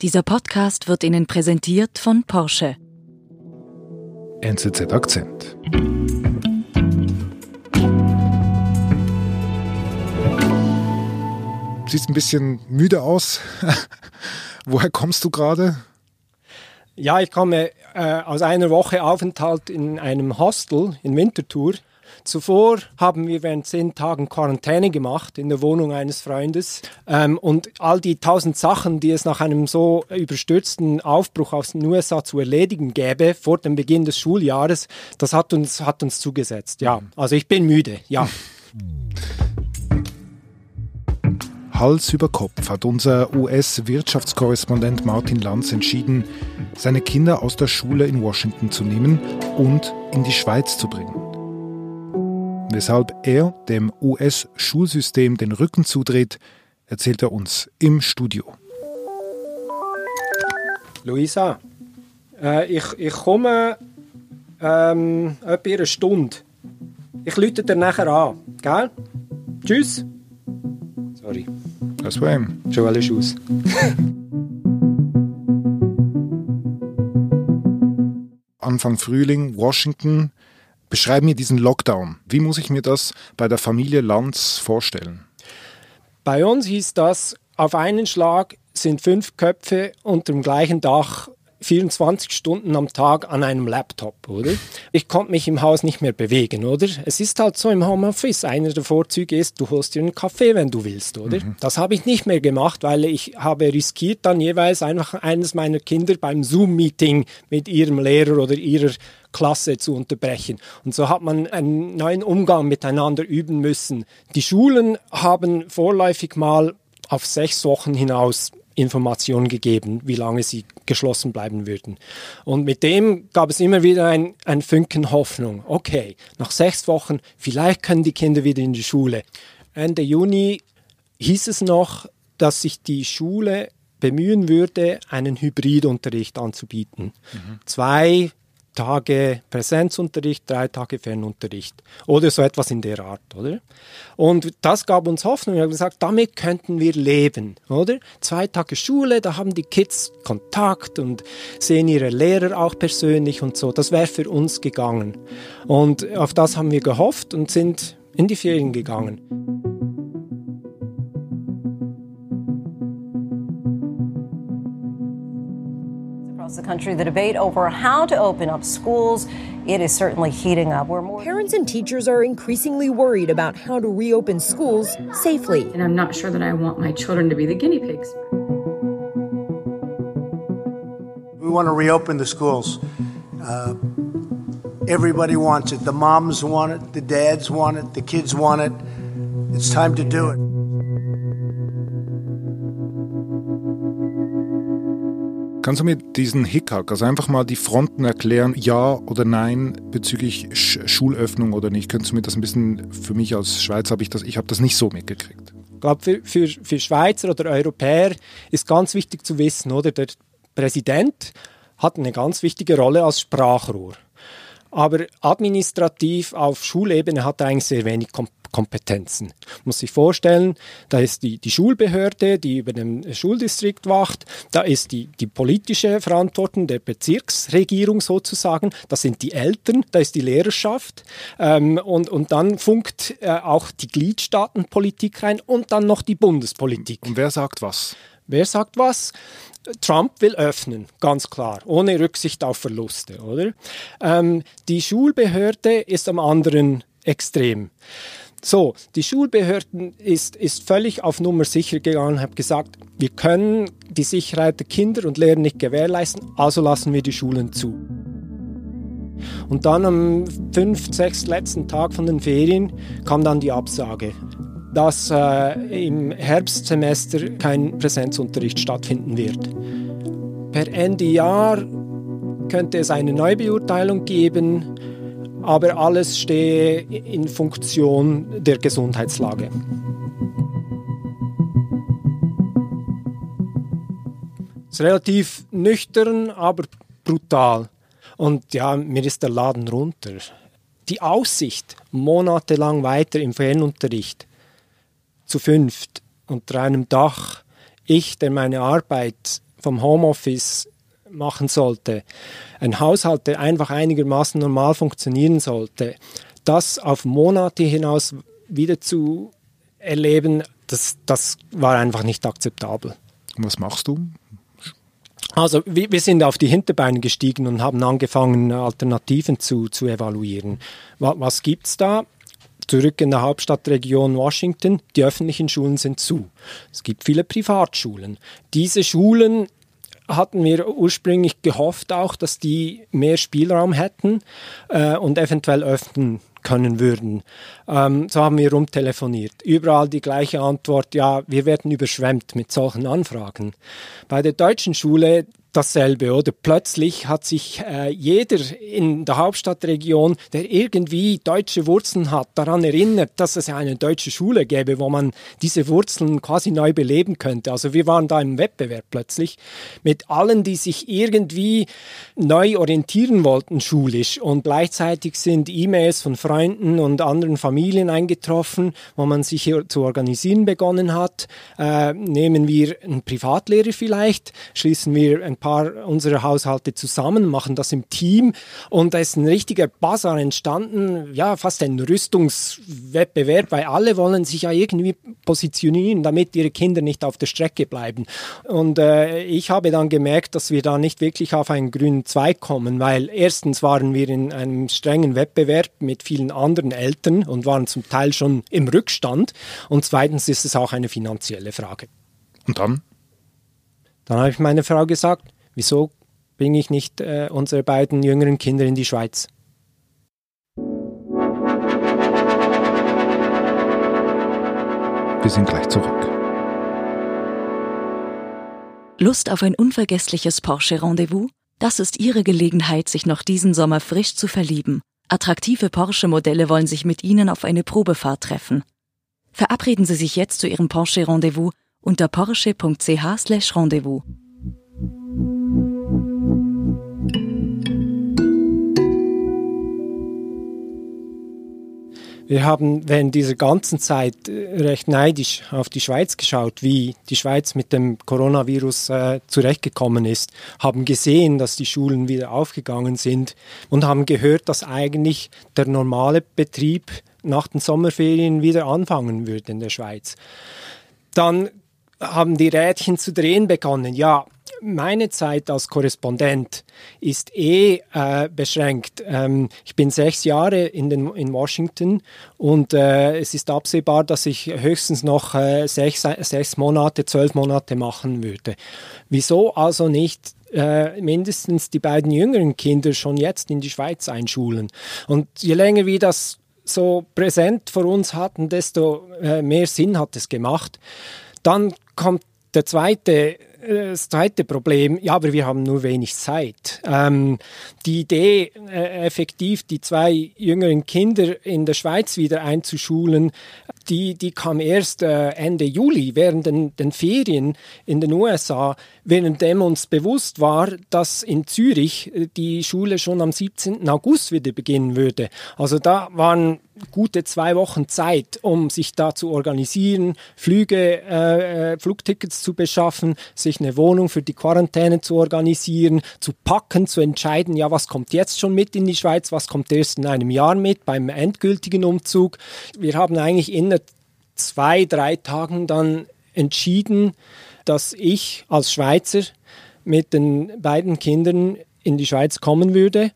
Dieser Podcast wird Ihnen präsentiert von Porsche. NZZ Akzent. Siehst ein bisschen müde aus. Woher kommst du gerade? Ja, ich komme äh, aus einer Woche Aufenthalt in einem Hostel in Winterthur Zuvor haben wir während zehn Tagen Quarantäne gemacht in der Wohnung eines Freundes. Ähm, und all die tausend Sachen, die es nach einem so überstürzten Aufbruch aus den USA zu erledigen gäbe vor dem Beginn des Schuljahres, das hat uns, hat uns zugesetzt. Ja, also ich bin müde, ja. Hals über Kopf hat unser US-Wirtschaftskorrespondent Martin Lanz entschieden, seine Kinder aus der Schule in Washington zu nehmen und in die Schweiz zu bringen weshalb er dem US-Schulsystem den Rücken zudreht, erzählt er uns im Studio. Luisa, äh, ich, ich komme ähm, etwa eine Stunde. Ich lüte dir nachher an, gell? Tschüss. Sorry. Das war ihm. Schon alles aus. Anfang Frühling, Washington, Beschreib mir diesen Lockdown. Wie muss ich mir das bei der Familie Lanz vorstellen? Bei uns hieß das, auf einen Schlag sind fünf Köpfe unter dem gleichen Dach 24 Stunden am Tag an einem Laptop, oder? Ich konnte mich im Haus nicht mehr bewegen, oder? Es ist halt so im Homeoffice. Einer der Vorzüge ist, du holst dir einen Kaffee, wenn du willst, oder? Mhm. Das habe ich nicht mehr gemacht, weil ich habe riskiert, dann jeweils einfach eines meiner Kinder beim Zoom-Meeting mit ihrem Lehrer oder ihrer Klasse zu unterbrechen. Und so hat man einen neuen Umgang miteinander üben müssen. Die Schulen haben vorläufig mal auf sechs Wochen hinaus Informationen gegeben, wie lange sie geschlossen bleiben würden. Und mit dem gab es immer wieder ein, ein Funken Hoffnung. Okay, nach sechs Wochen, vielleicht können die Kinder wieder in die Schule. Ende Juni hieß es noch, dass sich die Schule bemühen würde, einen Hybridunterricht anzubieten. Mhm. Zwei Tage Präsenzunterricht, drei Tage Fernunterricht oder so etwas in der Art, oder? Und das gab uns Hoffnung. Wir haben gesagt, damit könnten wir leben, oder? Zwei Tage Schule, da haben die Kids Kontakt und sehen ihre Lehrer auch persönlich und so. Das wäre für uns gegangen. Und auf das haben wir gehofft und sind in die Ferien gegangen. Across the country, the debate over how to open up schools, it is certainly heating up. Parents and teachers are increasingly worried about how to reopen schools safely. And I'm not sure that I want my children to be the guinea pigs. We want to reopen the schools. Uh, everybody wants it. The moms want it, the dads want it, the kids want it. It's time to do it. Kannst du mir diesen Hickhack, also einfach mal die Fronten erklären, ja oder nein bezüglich Sch Schulöffnung oder nicht? Könntest du mir das ein bisschen, für mich als Schweizer habe ich das, ich habe das nicht so mitgekriegt. Ich glaube, für, für, für Schweizer oder Europäer ist ganz wichtig zu wissen, oder? Der Präsident hat eine ganz wichtige Rolle als Sprachrohr. Aber administrativ auf Schulebene hat er eigentlich sehr wenig Kom Kompetenzen. Muss sich vorstellen, da ist die, die Schulbehörde, die über dem Schuldistrikt wacht, da ist die, die politische Verantwortung der Bezirksregierung sozusagen, das sind die Eltern, da ist die Lehrerschaft ähm, und, und dann funkt äh, auch die Gliedstaatenpolitik rein und dann noch die Bundespolitik. Und wer sagt was? Wer sagt was? Trump will öffnen, ganz klar, ohne Rücksicht auf Verluste, oder? Ähm, die Schulbehörde ist am anderen Extrem. So, die Schulbehörden ist, ist völlig auf Nummer sicher gegangen, haben gesagt, wir können die Sicherheit der Kinder und Lehrer nicht gewährleisten, also lassen wir die Schulen zu. Und dann am fünf, sechs letzten Tag von den Ferien kam dann die Absage, dass äh, im Herbstsemester kein Präsenzunterricht stattfinden wird. Per Ende Jahr könnte es eine Neubeurteilung geben aber alles stehe in Funktion der Gesundheitslage. Es ist relativ nüchtern, aber brutal. Und ja, mir ist der Laden runter. Die Aussicht, monatelang weiter im Fernunterricht, zu fünft unter einem Dach, ich, der meine Arbeit vom Homeoffice machen sollte, ein Haushalt, der einfach einigermaßen normal funktionieren sollte, das auf Monate hinaus wieder zu erleben, das, das war einfach nicht akzeptabel. Und was machst du? Also wir, wir, sind auf die Hinterbeine gestiegen und haben angefangen, Alternativen zu, zu evaluieren. Was, was gibt es da? Zurück in der Hauptstadtregion Washington, die öffentlichen Schulen sind zu. Es gibt viele Privatschulen. Diese Schulen hatten wir ursprünglich gehofft auch, dass die mehr Spielraum hätten äh, und eventuell öffnen können würden. Ähm, so haben wir rumtelefoniert. Überall die gleiche Antwort, ja, wir werden überschwemmt mit solchen Anfragen. Bei der deutschen Schule dasselbe, oder? Plötzlich hat sich äh, jeder in der Hauptstadtregion, der irgendwie deutsche Wurzeln hat, daran erinnert, dass es eine deutsche Schule gäbe, wo man diese Wurzeln quasi neu beleben könnte. Also wir waren da im Wettbewerb plötzlich mit allen, die sich irgendwie neu orientieren wollten schulisch und gleichzeitig sind E-Mails von Freunden und anderen Familien eingetroffen, wo man sich hier zu organisieren begonnen hat. Äh, nehmen wir einen Privatlehrer vielleicht, schließen wir ein paar unserer Haushalte zusammen, machen das im Team und da ist ein richtiger Bazar entstanden, ja, fast ein Rüstungswettbewerb, weil alle wollen sich ja irgendwie positionieren, damit ihre Kinder nicht auf der Strecke bleiben. Und äh, ich habe dann gemerkt, dass wir da nicht wirklich auf einen grünen Zweig kommen, weil erstens waren wir in einem strengen Wettbewerb mit vielen anderen Eltern und waren zum Teil schon im Rückstand und zweitens ist es auch eine finanzielle Frage. Und dann? Dann habe ich meiner Frau gesagt, wieso bringe ich nicht äh, unsere beiden jüngeren Kinder in die Schweiz? Wir sind gleich zurück. Lust auf ein unvergessliches Porsche-Rendezvous? Das ist Ihre Gelegenheit, sich noch diesen Sommer frisch zu verlieben. Attraktive Porsche-Modelle wollen sich mit Ihnen auf eine Probefahrt treffen. Verabreden Sie sich jetzt zu Ihrem Porsche-Rendezvous unter porsche.ch/rendezvous. Wir haben während dieser ganzen Zeit äh, recht neidisch auf die Schweiz geschaut, wie die Schweiz mit dem Coronavirus äh, zurechtgekommen ist, haben gesehen, dass die Schulen wieder aufgegangen sind und haben gehört, dass eigentlich der normale Betrieb nach den Sommerferien wieder anfangen würde in der Schweiz. Dann haben die Rädchen zu drehen begonnen. Ja, meine Zeit als Korrespondent ist eh äh, beschränkt. Ähm, ich bin sechs Jahre in, den, in Washington und äh, es ist absehbar, dass ich höchstens noch äh, sechs, sechs Monate, zwölf Monate machen würde. Wieso also nicht äh, mindestens die beiden jüngeren Kinder schon jetzt in die Schweiz einschulen? Und je länger wir das so präsent vor uns hatten, desto äh, mehr Sinn hat es gemacht. Dann kommt der zweite, äh, das zweite Problem, ja, aber wir haben nur wenig Zeit. Ähm, die Idee, äh, effektiv die zwei jüngeren Kinder in der Schweiz wieder einzuschulen, die, die kam erst äh, Ende Juli während den, den Ferien in den USA, währenddem uns bewusst war, dass in Zürich äh, die Schule schon am 17. August wieder beginnen würde. Also da waren gute zwei Wochen Zeit, um sich da zu organisieren, Flüge, äh, äh, Flugtickets zu beschaffen, sich eine Wohnung für die Quarantäne zu organisieren, zu packen, zu entscheiden, ja, was kommt jetzt schon mit in die Schweiz, was kommt erst in einem Jahr mit beim endgültigen Umzug. Wir haben eigentlich innerhalb zwei, drei Tagen dann entschieden, dass ich als Schweizer mit den beiden Kindern in die Schweiz kommen würde.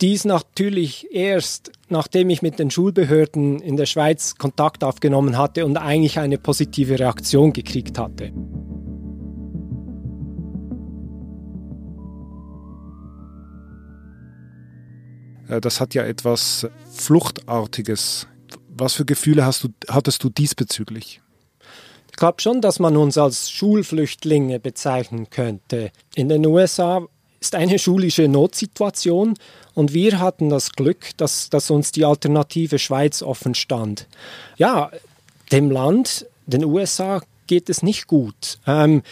Dies natürlich erst, nachdem ich mit den Schulbehörden in der Schweiz Kontakt aufgenommen hatte und eigentlich eine positive Reaktion gekriegt hatte. Äh, das hat ja etwas Fluchtartiges. Was für Gefühle hast du, hattest du diesbezüglich? Ich glaube schon, dass man uns als Schulflüchtlinge bezeichnen könnte. In den USA ist eine schulische Notsituation und wir hatten das Glück, dass, dass uns die alternative Schweiz offen stand. Ja, dem Land, den USA, geht es nicht gut. Ähm,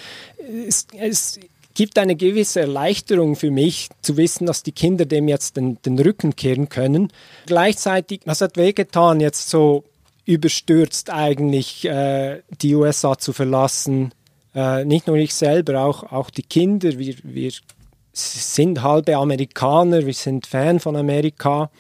es, es gibt eine gewisse Erleichterung für mich, zu wissen, dass die Kinder dem jetzt den, den Rücken kehren können. Gleichzeitig, das hat wehgetan, jetzt so überstürzt eigentlich äh, die USA zu verlassen, Äh, nicht nur ich selber, auch, auch die Kinder. Wir, wir sind halbe Amerikaner, wir sind Fan von Amerika.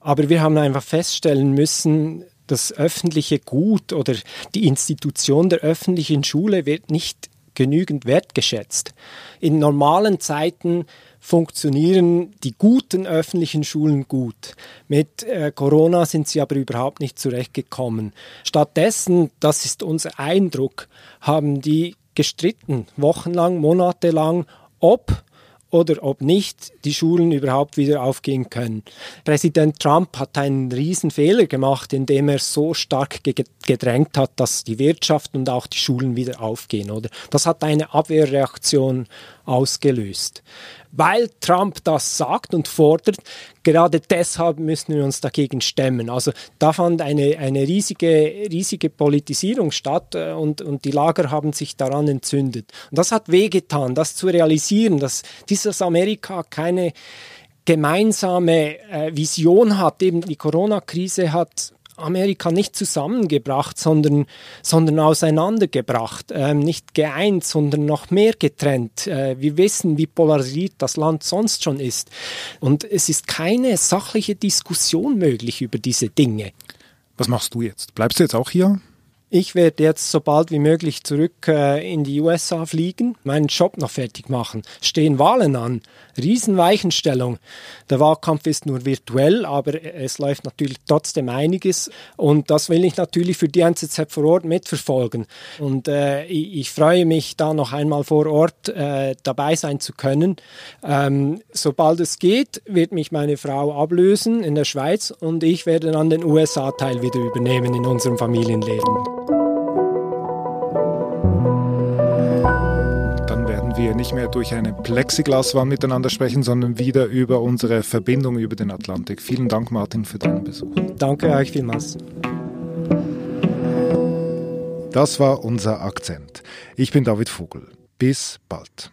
Aber wir haben einfach feststellen müssen, das öffentliche Gut oder die Institution der öffentlichen Schule wird nicht genügend wertgeschätzt. In normalen Zeiten funktionieren die guten öffentlichen Schulen gut. Mit äh, Corona sind sie aber überhaupt nicht zurechtgekommen. Stattdessen, das ist unser Eindruck, haben die gestritten, wochenlang, monatelang, ob oder ob nicht die Schulen überhaupt wieder aufgehen können. Präsident Trump hat einen riesen Fehler gemacht, indem er so stark gedrängt hat, dass die Wirtschaft und auch die Schulen wieder aufgehen, oder? Das hat eine Abwehrreaktion ausgelöst weil Trump das sagt und fordert, gerade deshalb müssen wir uns dagegen stemmen. Also da fand eine, eine riesige, riesige Politisierung statt äh, und, und die Lager haben sich daran entzündet. Und das hat wehgetan, das zu realisieren, dass dieses Amerika keine gemeinsame äh, Vision hat. Eben die Corona-Krise hat Amerika nicht zusammengebracht, sondern, sondern auseinandergebracht. Ähm, nicht geeint, sondern noch mehr getrennt. Äh, wir wissen, wie polarisiert das Land sonst schon ist. Und es ist keine sachliche Diskussion möglich über diese Dinge. Was machst du jetzt? Bleibst du jetzt auch hier? Ich werde jetzt so bald wie möglich zurück äh, in die USA fliegen, meinen Job noch fertig machen. Stehen Wahlen an. Riesenweichenstellung. Der Wahlkampf ist nur virtuell, aber es läuft natürlich trotzdem einiges. Und das will ich natürlich für die NZZ vor Ort mitverfolgen. Und äh, ich, ich, freue mich, da noch einmal vor Ort äh, dabei sein zu können. Ähm, sobald es geht, wird mich meine Frau ablösen in der Schweiz und ich werde dann den USA-Teil wieder übernehmen in unserem Familienleben. Wir nicht mehr durch eine Plexiglaswand miteinander sprechen, sondern wieder über unsere Verbindung über den Atlantik. Vielen Dank, Martin, für deinen Besuch. Danke euch vielmals. Das war unser Akzent. Ich bin David Vogel. Bis bald.